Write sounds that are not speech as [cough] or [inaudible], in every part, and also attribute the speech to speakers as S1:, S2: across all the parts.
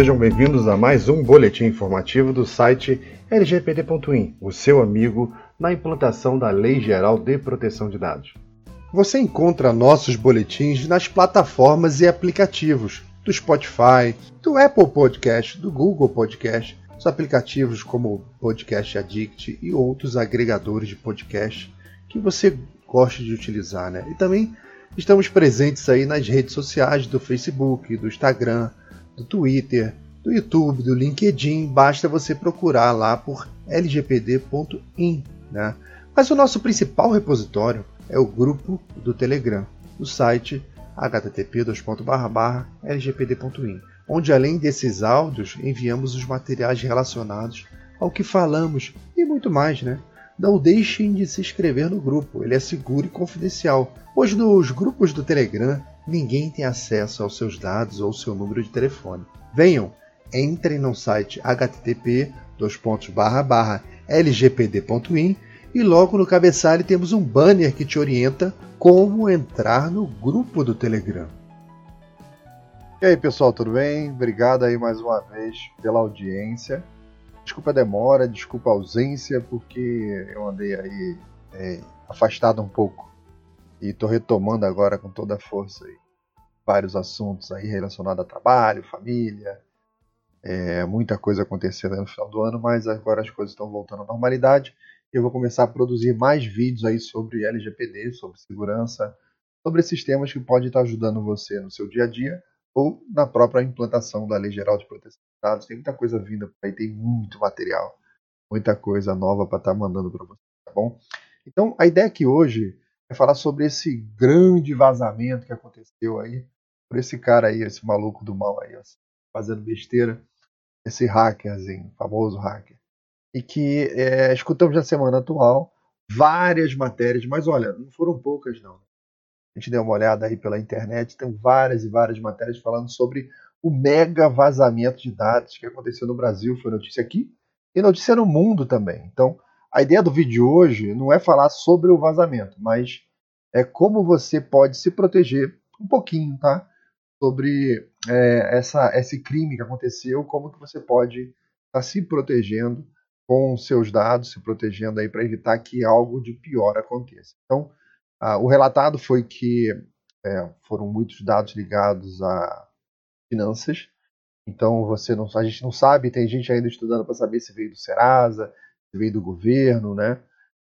S1: sejam bem-vindos a mais um boletim informativo do site lgpd.in, o seu amigo na implantação da Lei Geral de Proteção de Dados. Você encontra nossos boletins nas plataformas e aplicativos do Spotify, do Apple Podcast, do Google Podcast, os aplicativos como Podcast Addict e outros agregadores de podcast que você gosta de utilizar, né? E também estamos presentes aí nas redes sociais do Facebook, do Instagram, do Twitter, do YouTube, do LinkedIn, basta você procurar lá por lgpd.in. Né? Mas o nosso principal repositório é o grupo do Telegram, no site http://lgpd.in, onde além desses áudios enviamos os materiais relacionados ao que falamos e muito mais, né? Não deixem de se inscrever no grupo, ele é seguro e confidencial, pois nos grupos do Telegram ninguém tem acesso aos seus dados ou seu número de telefone. Venham, entrem no site http lgpd.in e logo no cabeçalho temos um banner que te orienta como entrar no grupo do Telegram. E aí pessoal, tudo bem? Obrigado aí mais uma vez pela audiência. Desculpa a demora, desculpa a ausência, porque eu andei aí é, afastado um pouco e estou retomando agora com toda a força aí. vários assuntos aí relacionados a trabalho, família, é, muita coisa acontecendo no final do ano, mas agora as coisas estão voltando à normalidade. Eu vou começar a produzir mais vídeos aí sobre LGPD, sobre segurança, sobre esses temas que podem estar ajudando você no seu dia a dia ou na própria implantação da Lei Geral de Proteção de Dados. Tem muita coisa vinda por aí, tem muito material, muita coisa nova para estar mandando para você, tá bom? Então, a ideia aqui hoje é falar sobre esse grande vazamento que aconteceu aí por esse cara aí, esse maluco do mal aí, fazendo besteira, esse hackerzinho, famoso hacker. E que é, escutamos na semana atual várias matérias, mas olha, não foram poucas não. A gente deu uma olhada aí pela internet, tem várias e várias matérias falando sobre o mega vazamento de dados que aconteceu no Brasil, foi notícia aqui, e notícia no mundo também. Então, a ideia do vídeo de hoje não é falar sobre o vazamento, mas é como você pode se proteger um pouquinho, tá? Sobre é, essa, esse crime que aconteceu, como que você pode estar tá se protegendo com seus dados, se protegendo aí para evitar que algo de pior aconteça. Então, o relatado foi que é, foram muitos dados ligados a finanças. Então você não, a gente não sabe, tem gente ainda estudando para saber se veio do Serasa, se veio do governo, né?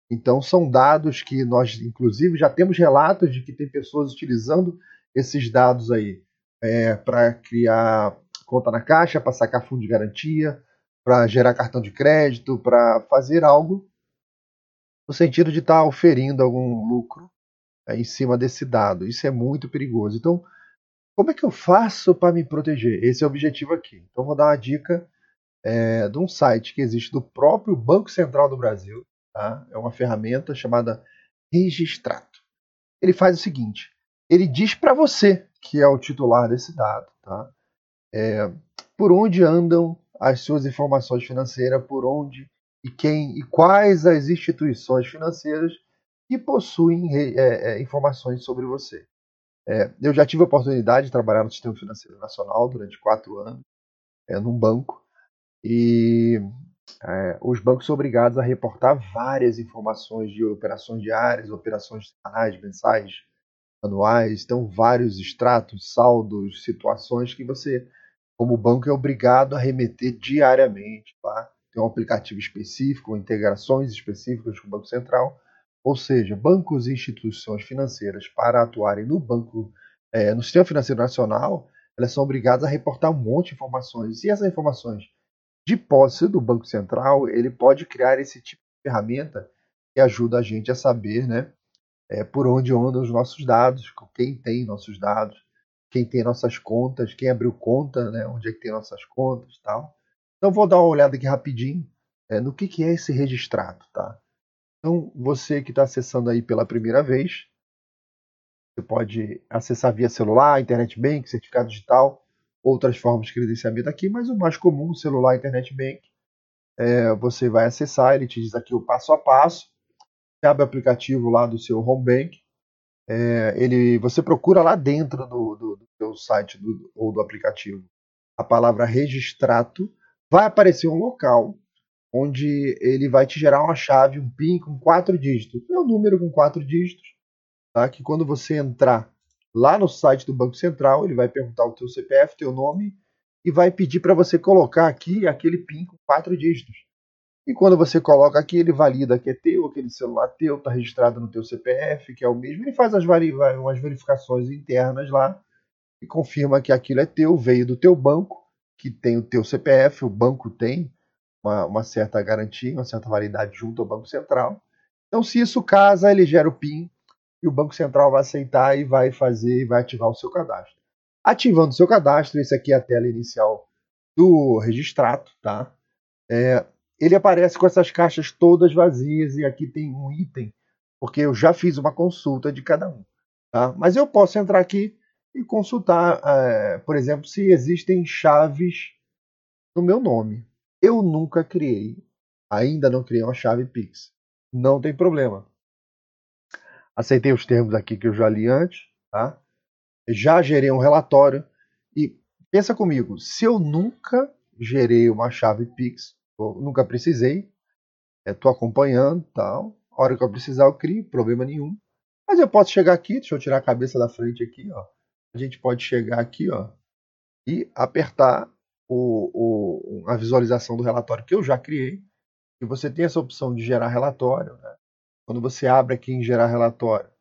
S1: Então são dados que nós, inclusive, já temos relatos de que tem pessoas utilizando esses dados aí é, para criar conta na caixa, para sacar fundo de garantia, para gerar cartão de crédito, para fazer algo no sentido de estar tá oferindo algum lucro é, em cima desse dado. Isso é muito perigoso. Então, como é que eu faço para me proteger? Esse é o objetivo aqui. Então, vou dar uma dica é, de um site que existe do próprio Banco Central do Brasil. Tá? É uma ferramenta chamada Registrato. Ele faz o seguinte: ele diz para você, que é o titular desse dado, tá? É, por onde andam as suas informações financeiras, por onde e quem e quais as instituições financeiras que possuem é, é, informações sobre você. É, eu já tive a oportunidade de trabalhar no Sistema Financeiro Nacional durante quatro anos, é, num banco, e é, os bancos são obrigados a reportar várias informações de operações diárias, operações semanais, mensais, anuais, então vários extratos, saldos, situações que você, como banco, é obrigado a remeter diariamente. Tá? Tem um aplicativo específico, integrações específicas com o Banco Central, ou seja, bancos e instituições financeiras, para atuarem no banco, é, no sistema financeiro nacional, elas são obrigadas a reportar um monte de informações. E essas informações de posse do Banco Central, ele pode criar esse tipo de ferramenta que ajuda a gente a saber né, é, por onde andam os nossos dados, quem tem nossos dados, quem tem nossas contas, quem abriu conta, né, onde é que tem nossas contas tal. Então vou dar uma olhada aqui rapidinho é, no que, que é esse registrado. Tá? Então, você que está acessando aí pela primeira vez, você pode acessar via celular, internet bank, certificado digital, outras formas de credenciamento aqui, mas o mais comum, celular, internet bank, é, você vai acessar, ele te diz aqui o passo a passo, abre o aplicativo lá do seu home bank, é, ele, você procura lá dentro do, do, do seu site do, ou do aplicativo a palavra registrato, vai aparecer um local onde ele vai te gerar uma chave, um PIN com quatro dígitos. É um número com quatro dígitos, tá? que quando você entrar lá no site do Banco Central, ele vai perguntar o teu CPF, teu nome, e vai pedir para você colocar aqui aquele PIN com quatro dígitos. E quando você coloca aqui, ele valida que é teu, aquele celular teu, está registrado no teu CPF, que é o mesmo. Ele faz as umas verificações internas lá e confirma que aquilo é teu, veio do teu banco, que tem o teu CPF, o banco tem uma, uma certa garantia, uma certa validade junto ao Banco Central. Então, se isso casa, ele gera o PIN e o Banco Central vai aceitar e vai fazer, vai ativar o seu cadastro. Ativando o seu cadastro, esse aqui é a tela inicial do registrato, tá? É, ele aparece com essas caixas todas vazias e aqui tem um item, porque eu já fiz uma consulta de cada um. Tá? Mas eu posso entrar aqui e consultar, é, por exemplo, se existem chaves no meu nome. Eu nunca criei, ainda não criei uma chave Pix. Não tem problema. Aceitei os termos aqui que eu já li antes, tá? Já gerei um relatório e pensa comigo, se eu nunca gerei uma chave Pix, nunca precisei. Estou é, acompanhando tal. A hora que eu precisar, eu crio, problema nenhum. Mas eu posso chegar aqui, deixa eu tirar a cabeça da frente aqui, ó. A gente pode chegar aqui, ó, e apertar o, o, a visualização do relatório que eu já criei. E você tem essa opção de gerar relatório. Né? Quando você abre aqui em gerar relatório,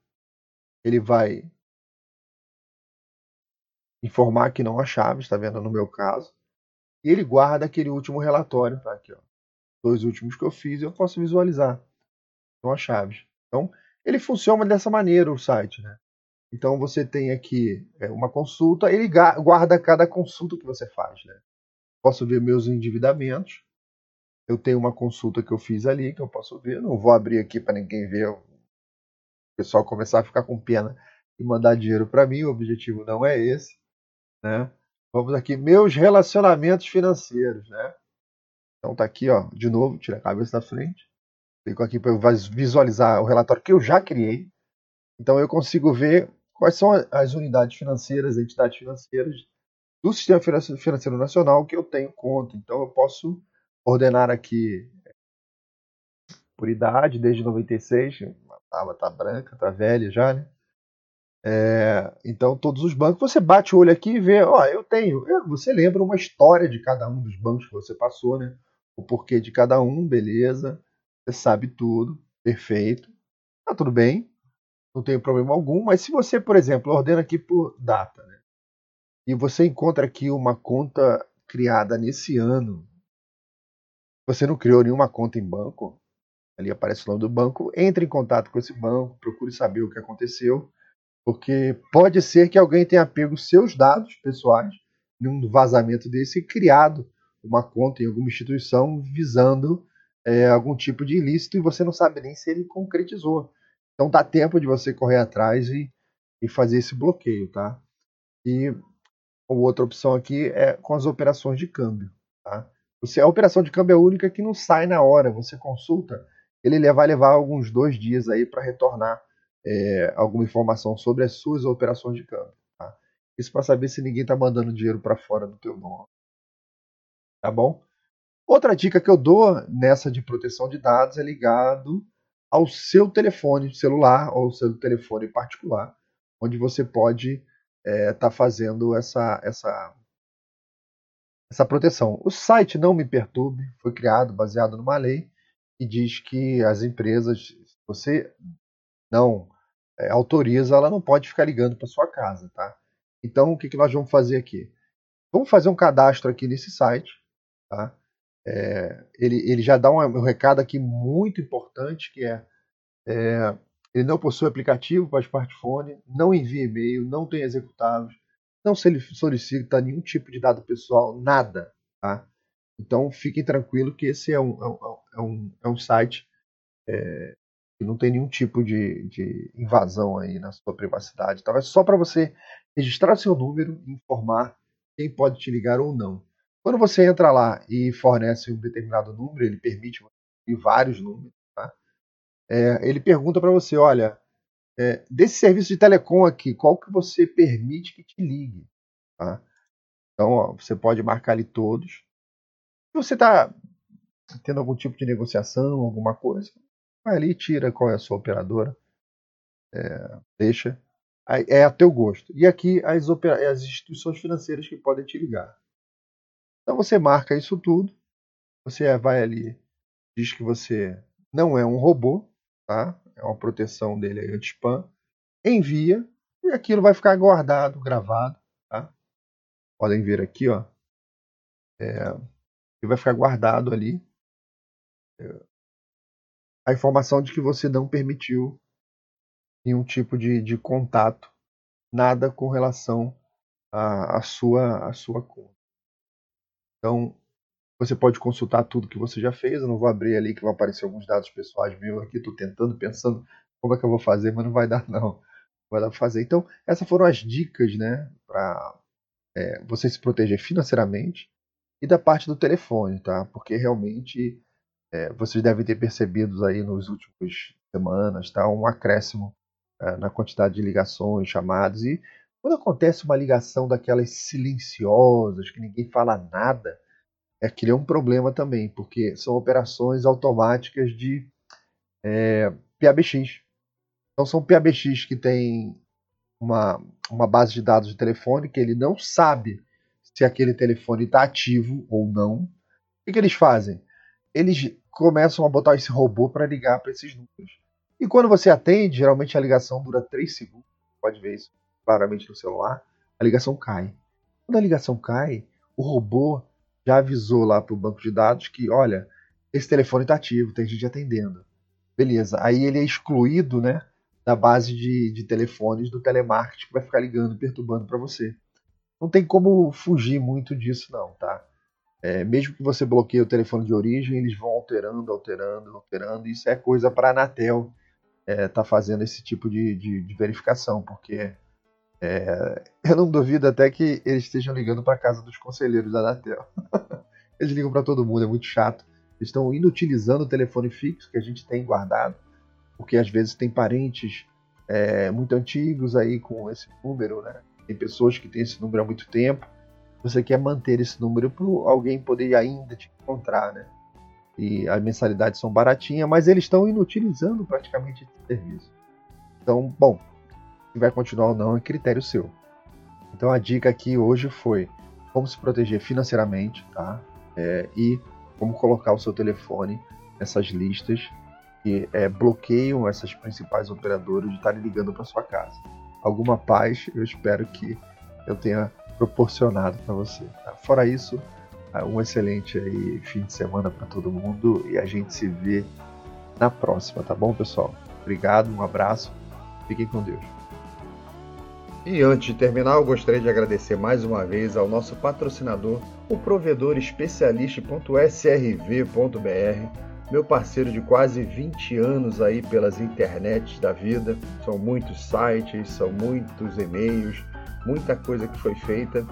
S1: ele vai informar que não há chave, está vendo no meu caso e ele guarda aquele último relatório, tá aqui, ó. Dois últimos que eu fiz, eu posso visualizar. São as chaves. Então, ele funciona dessa maneira o site, né? Então você tem aqui é, uma consulta, ele guarda cada consulta que você faz, né? Posso ver meus endividamentos. Eu tenho uma consulta que eu fiz ali que eu posso ver. Não vou abrir aqui para ninguém ver. O pessoal começar a ficar com pena e mandar dinheiro para mim. O objetivo não é esse, né? Vamos aqui, meus relacionamentos financeiros, né? Então tá aqui, ó, de novo, tira a cabeça da frente. Clico aqui para visualizar o relatório que eu já criei. Então eu consigo ver quais são as unidades financeiras, entidades financeiras do Sistema Financeiro Nacional que eu tenho conta. Então eu posso ordenar aqui por idade, desde 96, a aba tá branca, tá velha já, né? É, então, todos os bancos, você bate o olho aqui e vê, ó, eu tenho. Você lembra uma história de cada um dos bancos que você passou, né? O porquê de cada um, beleza. Você sabe tudo, perfeito. Tá tudo bem, não tem problema algum. Mas se você, por exemplo, ordena aqui por data, né? E você encontra aqui uma conta criada nesse ano, você não criou nenhuma conta em banco, ali aparece o nome do banco, entre em contato com esse banco, procure saber o que aconteceu porque pode ser que alguém tenha pego seus dados pessoais num vazamento desse e criado uma conta em alguma instituição visando é, algum tipo de ilícito e você não sabe nem se ele concretizou. Então dá tempo de você correr atrás e, e fazer esse bloqueio, tá? E outra opção aqui é com as operações de câmbio, tá? Você, a operação de câmbio é única que não sai na hora, você consulta, ele vai levar alguns dois dias aí para retornar é, alguma informação sobre as suas operações de câmbio. Tá? Isso para saber se ninguém está mandando dinheiro para fora do teu nome. Tá bom? Outra dica que eu dou nessa de proteção de dados é ligado ao seu telefone celular ou seu telefone particular, onde você pode estar é, tá fazendo essa, essa, essa proteção. O site Não Me Perturbe foi criado baseado numa lei que diz que as empresas, se você não é, autoriza, ela não pode ficar ligando para sua casa, tá? Então, o que, que nós vamos fazer aqui? Vamos fazer um cadastro aqui nesse site, tá? É, ele, ele já dá um, um, recado aqui muito importante que é, é ele não possui aplicativo para smartphone, não envia e-mail, não tem executáveis, não solicita nenhum tipo de dado pessoal, nada, tá? Então fiquem tranquilos que esse é um, é um, é um é site é, que não tem nenhum tipo de, de invasão aí na sua privacidade. Então é só para você registrar seu número e informar quem pode te ligar ou não. Quando você entra lá e fornece um determinado número, ele permite vários números, tá? É, ele pergunta para você, olha, é, desse serviço de telecom aqui, qual que você permite que te ligue? Tá? Então, ó, você pode marcar ali todos. Se você está tendo algum tipo de negociação, alguma coisa, vai ali, tira qual é a sua operadora, é, deixa. É a teu gosto. E aqui as, as instituições financeiras que podem te ligar. Então você marca isso tudo, você vai ali, diz que você não é um robô, tá? É uma proteção dele aí anti-spam, envia e aquilo vai ficar guardado, gravado, tá? Podem ver aqui, ó. É, e vai ficar guardado ali é, a informação de que você não permitiu nenhum tipo de, de contato, nada com relação à, sua, à sua conta. Então, você pode consultar tudo que você já fez. Eu não vou abrir ali que vão aparecer alguns dados pessoais meus aqui. Estou tentando, pensando como é que eu vou fazer, mas não vai dar não. Não vai dar para fazer. Então, essas foram as dicas, né, para é, você se proteger financeiramente e da parte do telefone, tá? Porque realmente é, vocês devem ter percebido aí nos últimos semanas, tá, um acréscimo é, na quantidade de ligações, chamadas e quando acontece uma ligação daquelas silenciosas que ninguém fala nada, é que é um problema também, porque são operações automáticas de é, PABX. Então são PABX que tem uma, uma base de dados de telefone que ele não sabe se aquele telefone está ativo ou não. O que, que eles fazem? Eles começam a botar esse robô para ligar para esses números. E quando você atende, geralmente a ligação dura 3 segundos. Pode ver isso claramente no celular. A ligação cai. Quando a ligação cai, o robô já avisou lá para o banco de dados que, olha, esse telefone está ativo, tem gente atendendo. Beleza. Aí ele é excluído, né, da base de, de telefones do telemarketing que vai ficar ligando, perturbando para você. Não tem como fugir muito disso, não, tá? É, mesmo que você bloqueie o telefone de origem, eles vão alterando, alterando, alterando. Isso é coisa para a Anatel é, tá fazendo esse tipo de, de, de verificação, porque é, eu não duvido até que eles estejam ligando para casa dos conselheiros da Anatel. [laughs] eles ligam para todo mundo, é muito chato. Eles estão inutilizando o telefone fixo que a gente tem guardado, porque às vezes tem parentes é, muito antigos aí com esse número, né? Tem pessoas que têm esse número há muito tempo. Você quer manter esse número para alguém poder ainda te encontrar, né? E as mensalidades são baratinhas, mas eles estão inutilizando praticamente esse serviço. Então, bom, se vai continuar ou não é critério seu. Então a dica aqui hoje foi como se proteger financeiramente, tá? É, e como colocar o seu telefone nessas listas que é, bloqueiam essas principais operadoras de estarem ligando para sua casa. Alguma paz, eu espero que eu tenha proporcionado para você. Tá? Fora isso, ah, um excelente aí fim de semana para todo mundo e a gente se vê na próxima, tá bom, pessoal? Obrigado, um abraço, fiquem com Deus. E antes de terminar, eu gostaria de agradecer mais uma vez ao nosso patrocinador, o provedor especialista.srv.br, meu parceiro de quase 20 anos aí pelas internets da vida. São muitos sites, são muitos e-mails, muita coisa que foi feita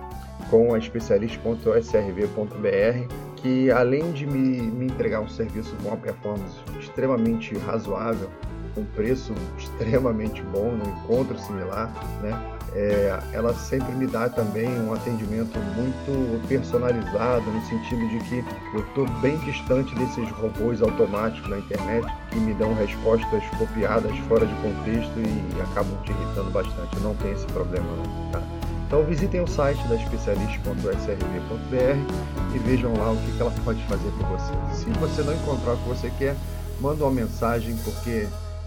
S1: com a especialista.srv.br, que além de me, me entregar um serviço com uma performance extremamente razoável, um preço extremamente bom, no encontro similar, né? é, ela sempre me dá também um atendimento muito personalizado, no sentido de que eu estou bem distante desses robôs automáticos na internet que me dão respostas copiadas fora de contexto e acabam te irritando bastante. Não tenho esse problema, não, tá? Então visitem o site da especialista.srv.br e vejam lá o que ela pode fazer por você. Se você não encontrar o que você quer, manda uma mensagem porque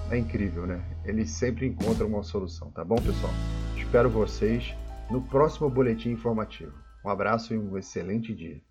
S1: é incrível, né? Eles sempre encontram uma solução, tá bom, pessoal? Espero vocês no próximo boletim informativo. Um abraço e um excelente dia.